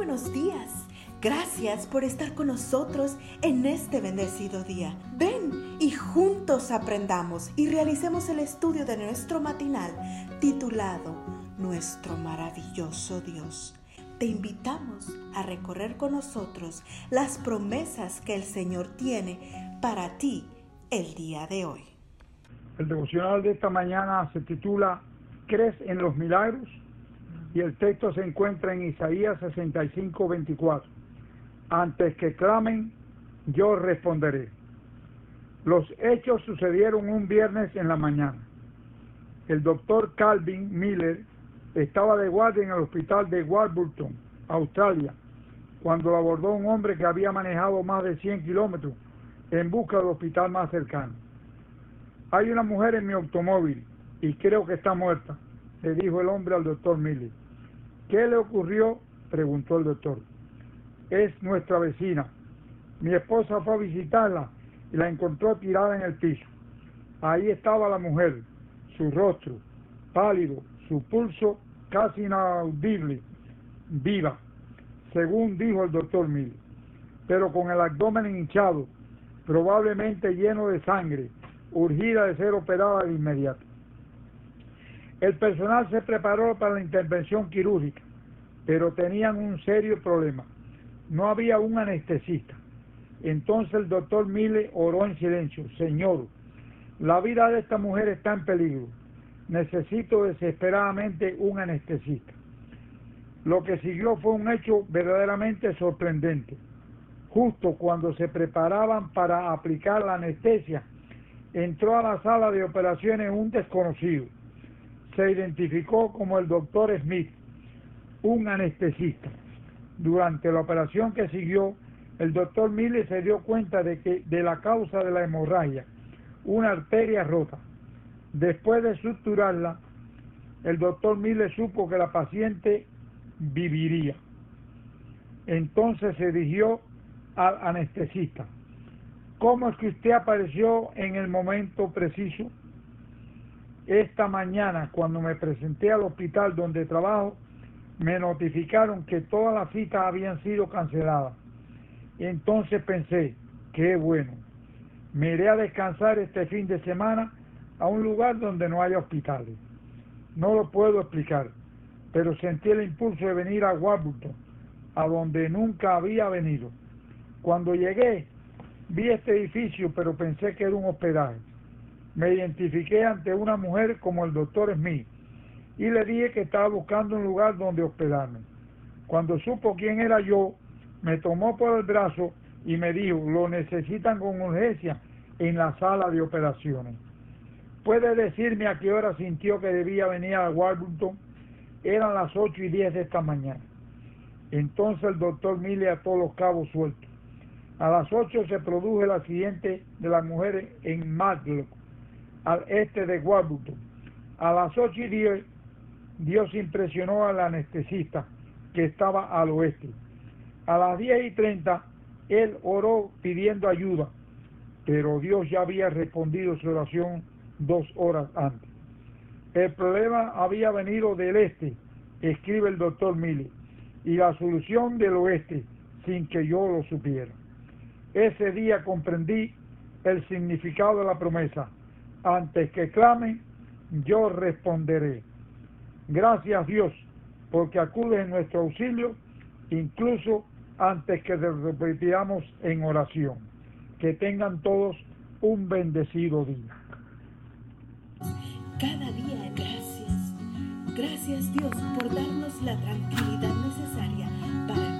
buenos días. Gracias por estar con nosotros en este bendecido día. Ven y juntos aprendamos y realicemos el estudio de nuestro matinal titulado Nuestro maravilloso Dios. Te invitamos a recorrer con nosotros las promesas que el Señor tiene para ti el día de hoy. El devocional de esta mañana se titula ¿Crees en los milagros? Y el texto se encuentra en Isaías 65, 24. Antes que clamen, yo responderé. Los hechos sucedieron un viernes en la mañana. El doctor Calvin Miller estaba de guardia en el hospital de Warburton, Australia, cuando abordó un hombre que había manejado más de 100 kilómetros en busca del hospital más cercano. Hay una mujer en mi automóvil y creo que está muerta, le dijo el hombre al doctor Miller. ¿Qué le ocurrió? preguntó el doctor. Es nuestra vecina. Mi esposa fue a visitarla y la encontró tirada en el piso. Ahí estaba la mujer, su rostro pálido, su pulso casi inaudible, viva, según dijo el doctor Miller, pero con el abdomen hinchado, probablemente lleno de sangre, urgida de ser operada de inmediato. El personal se preparó para la intervención quirúrgica, pero tenían un serio problema. No había un anestesista. Entonces el doctor Mille oró en silencio, Señor, la vida de esta mujer está en peligro. Necesito desesperadamente un anestesista. Lo que siguió fue un hecho verdaderamente sorprendente. Justo cuando se preparaban para aplicar la anestesia, entró a la sala de operaciones un desconocido se identificó como el doctor Smith, un anestesista. Durante la operación que siguió, el doctor Miller se dio cuenta de que de la causa de la hemorragia, una arteria rota. Después de suturarla, el doctor Miller supo que la paciente viviría. Entonces se dirigió al anestesista. ¿Cómo es que usted apareció en el momento preciso? Esta mañana, cuando me presenté al hospital donde trabajo, me notificaron que todas las citas habían sido canceladas. Entonces pensé, qué bueno, me iré a descansar este fin de semana a un lugar donde no haya hospitales. No lo puedo explicar, pero sentí el impulso de venir a Warburton, a donde nunca había venido. Cuando llegué, vi este edificio, pero pensé que era un hospedaje me identifiqué ante una mujer como el doctor Smith y le dije que estaba buscando un lugar donde hospedarme. Cuando supo quién era yo, me tomó por el brazo y me dijo, lo necesitan con urgencia en la sala de operaciones. ¿Puede decirme a qué hora sintió que debía venir a Warburton? Eran las ocho y diez de esta mañana. Entonces el doctor Mille ató los cabos sueltos. A las ocho se produjo el accidente de las mujeres en Matlock al este de Warburton. A las ocho y diez, Dios impresionó al anestesista que estaba al oeste. A las diez y treinta, él oró pidiendo ayuda, pero Dios ya había respondido su oración dos horas antes. El problema había venido del este, escribe el doctor Mille, y la solución del oeste, sin que yo lo supiera. Ese día comprendí el significado de la promesa antes que clamen, yo responderé. Gracias Dios, porque acude en nuestro auxilio, incluso antes que repetiramos en oración. Que tengan todos un bendecido día. Cada día gracias. Gracias Dios por darnos la tranquilidad necesaria para